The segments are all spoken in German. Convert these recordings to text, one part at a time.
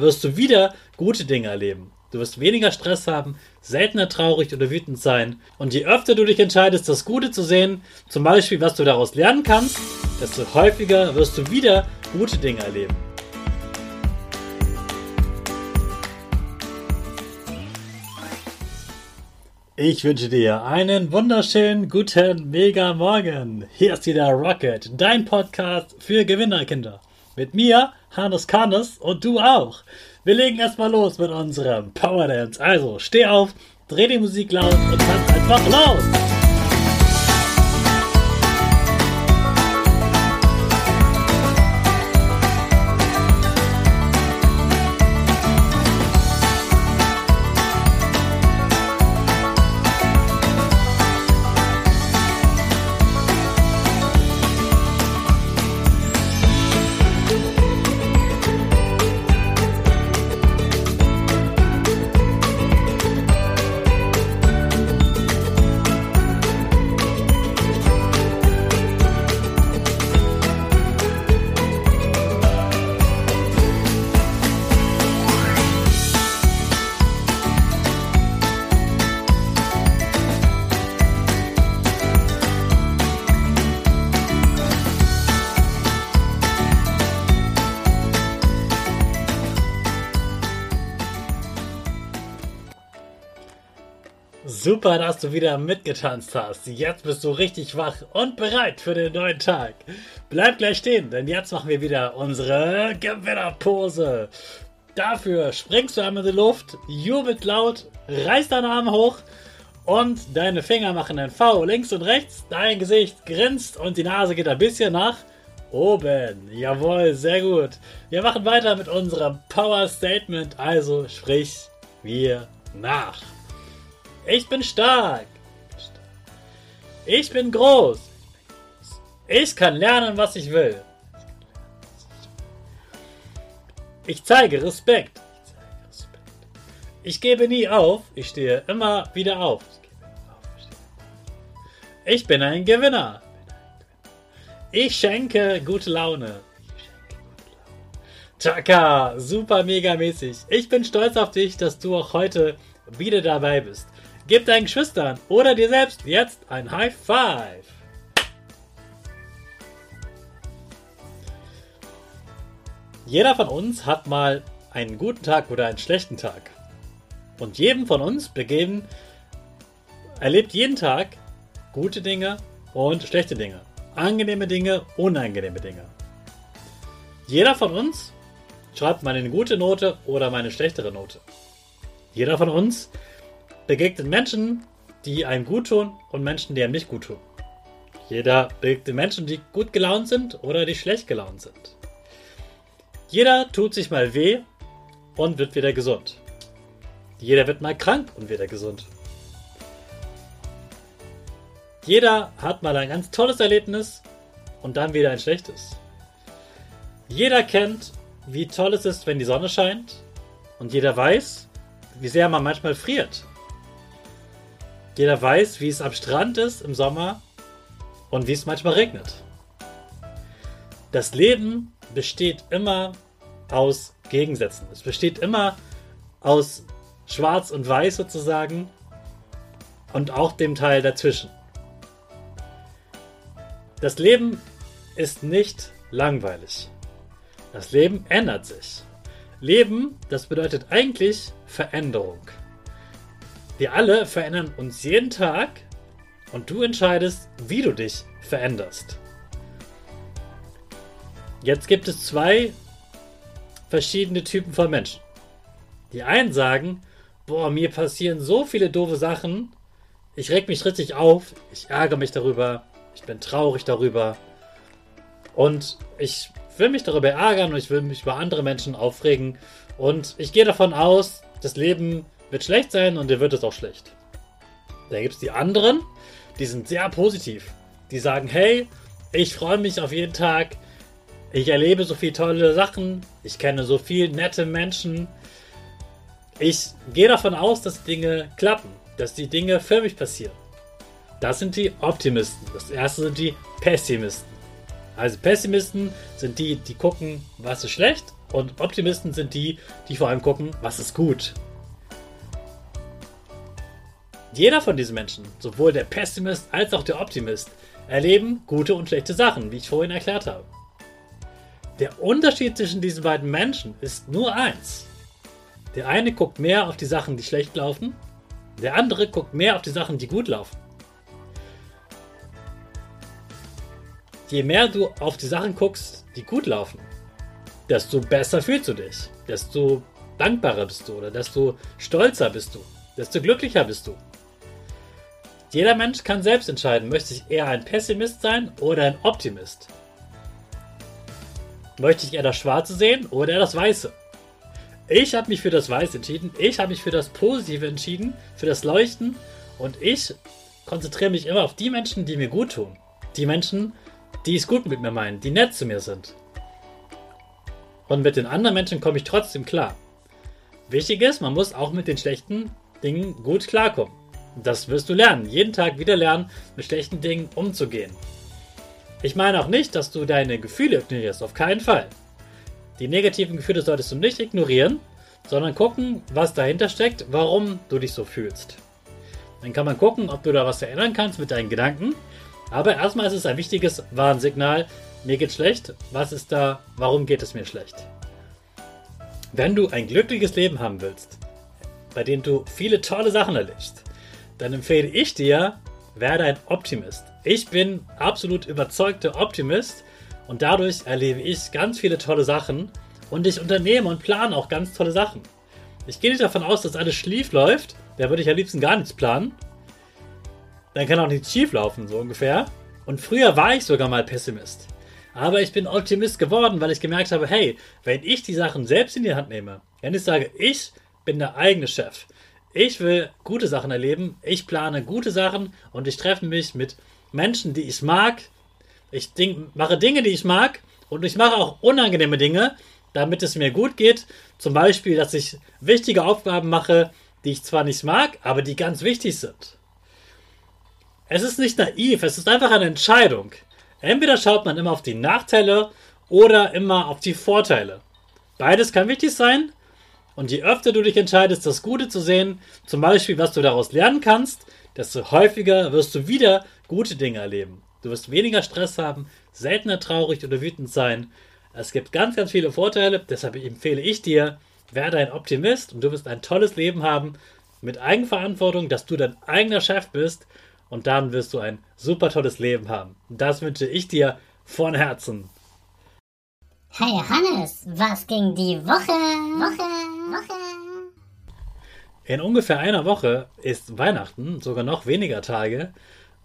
wirst du wieder gute Dinge erleben. Du wirst weniger Stress haben, seltener traurig oder wütend sein. Und je öfter du dich entscheidest, das Gute zu sehen, zum Beispiel, was du daraus lernen kannst, desto häufiger wirst du wieder gute Dinge erleben. Ich wünsche dir einen wunderschönen guten Mega Morgen. Hier ist wieder Rocket, dein Podcast für Gewinnerkinder. Mit mir, Hannes Karnes und du auch. Wir legen erstmal los mit unserem Power Dance. Also steh auf, dreh die Musik laut und tanz einfach los. Super, dass du wieder mitgetanzt hast. Jetzt bist du richtig wach und bereit für den neuen Tag. Bleib gleich stehen, denn jetzt machen wir wieder unsere Gewinnerpose. Dafür springst du einmal in die Luft, jubelt laut, reißt deine Arme hoch und deine Finger machen ein V links und rechts. Dein Gesicht grinst und die Nase geht ein bisschen nach oben. Jawohl, sehr gut. Wir machen weiter mit unserem Power Statement, also sprich wir nach. Ich bin stark. Ich bin groß. Ich kann lernen, was ich will. Ich zeige Respekt. Ich gebe nie auf. Ich stehe immer wieder auf. Ich bin ein Gewinner. Ich schenke gute Laune. Chaka, super mega mäßig. Ich bin stolz auf dich, dass du auch heute wieder dabei bist. Gib deinen Geschwistern oder dir selbst jetzt ein High Five. Jeder von uns hat mal einen guten Tag oder einen schlechten Tag. Und jedem von uns begeben, erlebt jeden Tag gute Dinge und schlechte Dinge. Angenehme Dinge, unangenehme Dinge. Jeder von uns schreibt mal eine gute Note oder mal eine schlechtere Note. Jeder von uns begegnet Menschen, die einem gut tun und Menschen, die einem nicht gut tun. Jeder begegnet Menschen, die gut gelaunt sind oder die schlecht gelaunt sind. Jeder tut sich mal weh und wird wieder gesund. Jeder wird mal krank und wieder gesund. Jeder hat mal ein ganz tolles Erlebnis und dann wieder ein schlechtes. Jeder kennt, wie toll es ist, wenn die Sonne scheint und jeder weiß, wie sehr man manchmal friert jeder weiß, wie es am Strand ist im Sommer und wie es manchmal regnet. Das Leben besteht immer aus Gegensätzen. Es besteht immer aus Schwarz und Weiß sozusagen und auch dem Teil dazwischen. Das Leben ist nicht langweilig. Das Leben ändert sich. Leben, das bedeutet eigentlich Veränderung. Wir alle verändern uns jeden Tag und du entscheidest, wie du dich veränderst. Jetzt gibt es zwei verschiedene Typen von Menschen. Die einen sagen, boah, mir passieren so viele doofe Sachen, ich reg mich richtig auf, ich ärgere mich darüber, ich bin traurig darüber und ich will mich darüber ärgern und ich will mich über andere Menschen aufregen und ich gehe davon aus, das Leben wird schlecht sein und dir wird es auch schlecht. Da gibt es die anderen, die sind sehr positiv. Die sagen, hey, ich freue mich auf jeden Tag. Ich erlebe so viele tolle Sachen. Ich kenne so viele nette Menschen. Ich gehe davon aus, dass Dinge klappen, dass die Dinge für mich passieren. Das sind die Optimisten. Das erste sind die Pessimisten. Also Pessimisten sind die, die gucken, was ist schlecht Und Optimisten sind die, die vor allem gucken, was ist gut. Jeder von diesen Menschen, sowohl der Pessimist als auch der Optimist, erleben gute und schlechte Sachen, wie ich vorhin erklärt habe. Der Unterschied zwischen diesen beiden Menschen ist nur eins. Der eine guckt mehr auf die Sachen, die schlecht laufen, der andere guckt mehr auf die Sachen, die gut laufen. Je mehr du auf die Sachen guckst, die gut laufen, desto besser fühlst du dich, desto dankbarer bist du oder desto stolzer bist du, desto glücklicher bist du. Jeder Mensch kann selbst entscheiden, möchte ich eher ein Pessimist sein oder ein Optimist. Möchte ich eher das Schwarze sehen oder eher das Weiße? Ich habe mich für das Weiß entschieden. Ich habe mich für das Positive entschieden, für das Leuchten. Und ich konzentriere mich immer auf die Menschen, die mir gut tun. Die Menschen, die es gut mit mir meinen, die nett zu mir sind. Und mit den anderen Menschen komme ich trotzdem klar. Wichtig ist, man muss auch mit den schlechten Dingen gut klarkommen. Das wirst du lernen. Jeden Tag wieder lernen, mit schlechten Dingen umzugehen. Ich meine auch nicht, dass du deine Gefühle ignorierst. Auf keinen Fall. Die negativen Gefühle solltest du nicht ignorieren, sondern gucken, was dahinter steckt, warum du dich so fühlst. Dann kann man gucken, ob du da was verändern kannst mit deinen Gedanken. Aber erstmal ist es ein wichtiges Warnsignal. Mir geht schlecht. Was ist da? Warum geht es mir schlecht? Wenn du ein glückliches Leben haben willst, bei dem du viele tolle Sachen erlebst, dann empfehle ich dir, werde ein Optimist. Ich bin absolut überzeugter Optimist und dadurch erlebe ich ganz viele tolle Sachen und ich unternehme und plane auch ganz tolle Sachen. Ich gehe nicht davon aus, dass alles schief läuft. Da würde ich am liebsten gar nichts planen. Dann kann auch nichts schief laufen, so ungefähr. Und früher war ich sogar mal Pessimist. Aber ich bin Optimist geworden, weil ich gemerkt habe, hey, wenn ich die Sachen selbst in die Hand nehme, wenn ich sage, ich bin der eigene Chef, ich will gute Sachen erleben, ich plane gute Sachen und ich treffe mich mit Menschen, die ich mag, ich mache Dinge, die ich mag und ich mache auch unangenehme Dinge, damit es mir gut geht. Zum Beispiel, dass ich wichtige Aufgaben mache, die ich zwar nicht mag, aber die ganz wichtig sind. Es ist nicht naiv, es ist einfach eine Entscheidung. Entweder schaut man immer auf die Nachteile oder immer auf die Vorteile. Beides kann wichtig sein. Und je öfter du dich entscheidest, das Gute zu sehen, zum Beispiel, was du daraus lernen kannst, desto häufiger wirst du wieder gute Dinge erleben. Du wirst weniger Stress haben, seltener traurig oder wütend sein. Es gibt ganz, ganz viele Vorteile. Deshalb empfehle ich dir, werde ein Optimist und du wirst ein tolles Leben haben mit Eigenverantwortung, dass du dein eigener Chef bist und dann wirst du ein super tolles Leben haben. Das wünsche ich dir von Herzen. Hey Hannes, was ging die Woche? Woche, Woche. In ungefähr einer Woche ist Weihnachten, sogar noch weniger Tage.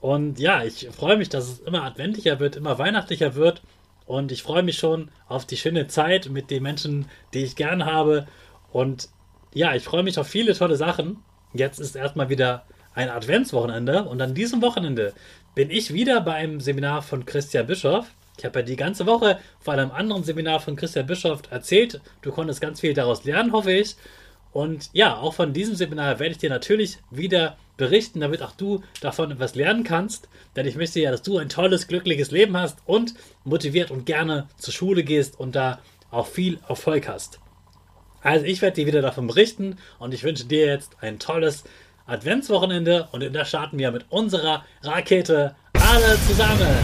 Und ja, ich freue mich, dass es immer adventlicher wird, immer weihnachtlicher wird. Und ich freue mich schon auf die schöne Zeit mit den Menschen, die ich gern habe. Und ja, ich freue mich auf viele tolle Sachen. Jetzt ist erstmal wieder ein Adventswochenende. Und an diesem Wochenende bin ich wieder bei einem Seminar von Christian Bischoff. Ich habe ja die ganze Woche vor einem anderen Seminar von Christian Bischoff erzählt. Du konntest ganz viel daraus lernen, hoffe ich. Und ja, auch von diesem Seminar werde ich dir natürlich wieder berichten, damit auch du davon etwas lernen kannst. Denn ich möchte ja, dass du ein tolles, glückliches Leben hast und motiviert und gerne zur Schule gehst und da auch viel Erfolg hast. Also ich werde dir wieder davon berichten und ich wünsche dir jetzt ein tolles Adventswochenende und da starten wir mit unserer Rakete alle zusammen.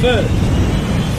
5,